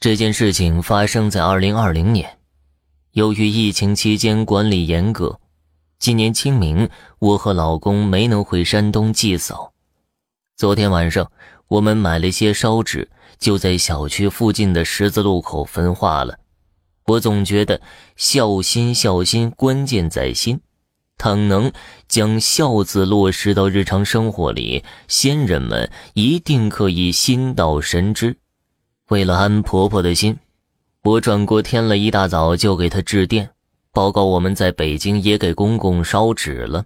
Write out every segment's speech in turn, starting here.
这件事情发生在二零二零年，由于疫情期间管理严格，今年清明我和老公没能回山东祭扫。昨天晚上我们买了些烧纸，就在小区附近的十字路口焚化了。我总觉得孝心孝心，关键在心。倘能将孝字落实到日常生活里，先人们一定可以心到神知。为了安婆婆的心，我转过天了一大早就给她致电，报告我们在北京也给公公烧纸了。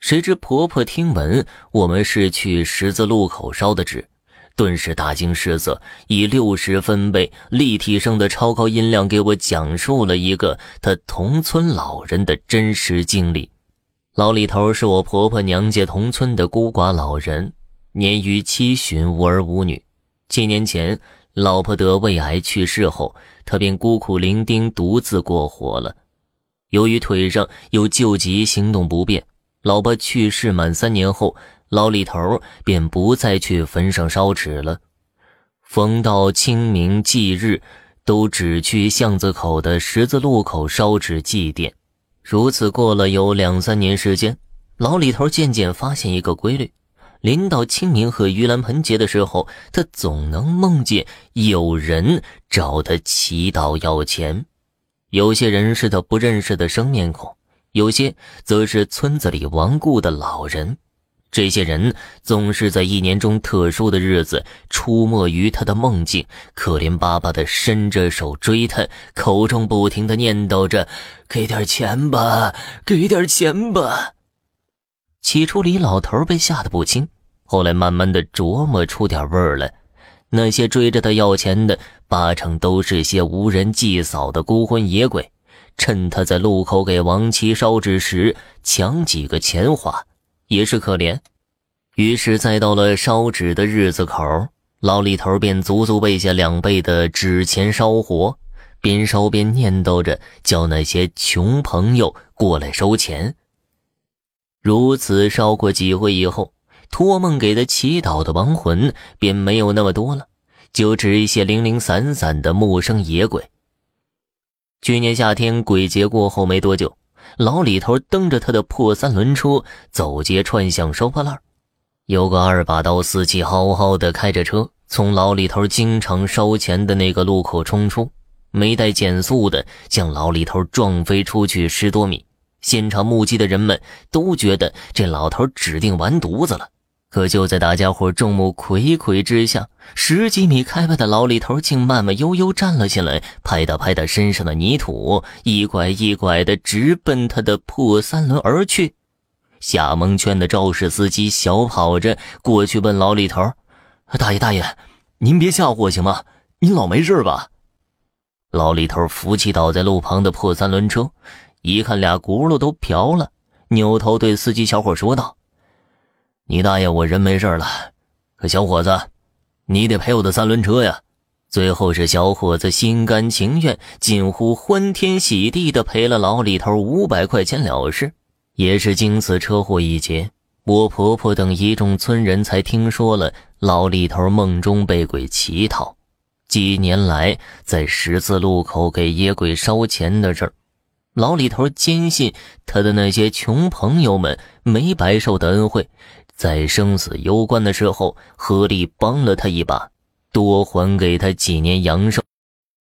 谁知婆婆听闻我们是去十字路口烧的纸，顿时大惊失色，以六十分贝立体声的超高音量给我讲述了一个她同村老人的真实经历。老李头是我婆婆娘家同村的孤寡老人，年逾七旬，无儿无女。七年前。老婆得胃癌去世后，他便孤苦伶仃，独自过活了。由于腿上有旧疾，行动不便，老婆去世满三年后，老李头便不再去坟上烧纸了。逢到清明祭日，都只去巷子口的十字路口烧纸祭奠。如此过了有两三年时间，老李头渐渐发现一个规律。临到清明和盂兰盆节的时候，他总能梦见有人找他祈祷要钱。有些人是他不认识的生面孔，有些则是村子里亡故的老人。这些人总是在一年中特殊的日子出没于他的梦境，可怜巴巴地伸着手追他，口中不停地念叨着：“给点钱吧，给点钱吧。”起初，李老头被吓得不轻，后来慢慢的琢磨出点味儿来。那些追着他要钱的，八成都是些无人祭扫的孤魂野鬼，趁他在路口给亡妻烧纸时抢几个钱花，也是可怜。于是，再到了烧纸的日子口，老李头便足足备下两倍的纸钱烧活，边烧边念叨着，叫那些穷朋友过来收钱。如此烧过几回以后，托梦给他祈祷的亡魂便没有那么多了，就只一些零零散散的陌生野鬼。去年夏天鬼节过后没多久，老李头蹬着他的破三轮车走街串巷收破烂，有个二把刀司机好好的开着车从老李头经常烧钱的那个路口冲出，没带减速的将老李头撞飞出去十多米。现场目击的人们都觉得这老头指定完犊子了。可就在大家伙众目睽睽之下，十几米开外的老李头竟慢慢悠悠站了起来，拍打拍打身上的泥土，一拐一拐的直奔他的破三轮而去。下蒙圈的肇事司机小跑着过去问老李头：“大爷大爷，您别吓唬我行吗？您老没事吧？”老李头扶起倒在路旁的破三轮车。一看俩轱辘都瓢了，扭头对司机小伙说道：“你大爷，我人没事了，可小伙子，你得赔我的三轮车呀！”最后是小伙子心甘情愿，近乎欢天喜地的赔了老李头五百块钱了事。也是经此车祸一劫，我婆婆等一众村人才听说了老李头梦中被鬼乞讨，几年来在十字路口给野鬼烧钱的事儿。老李头坚信，他的那些穷朋友们没白受的恩惠，在生死攸关的时候合力帮了他一把，多还给他几年阳寿。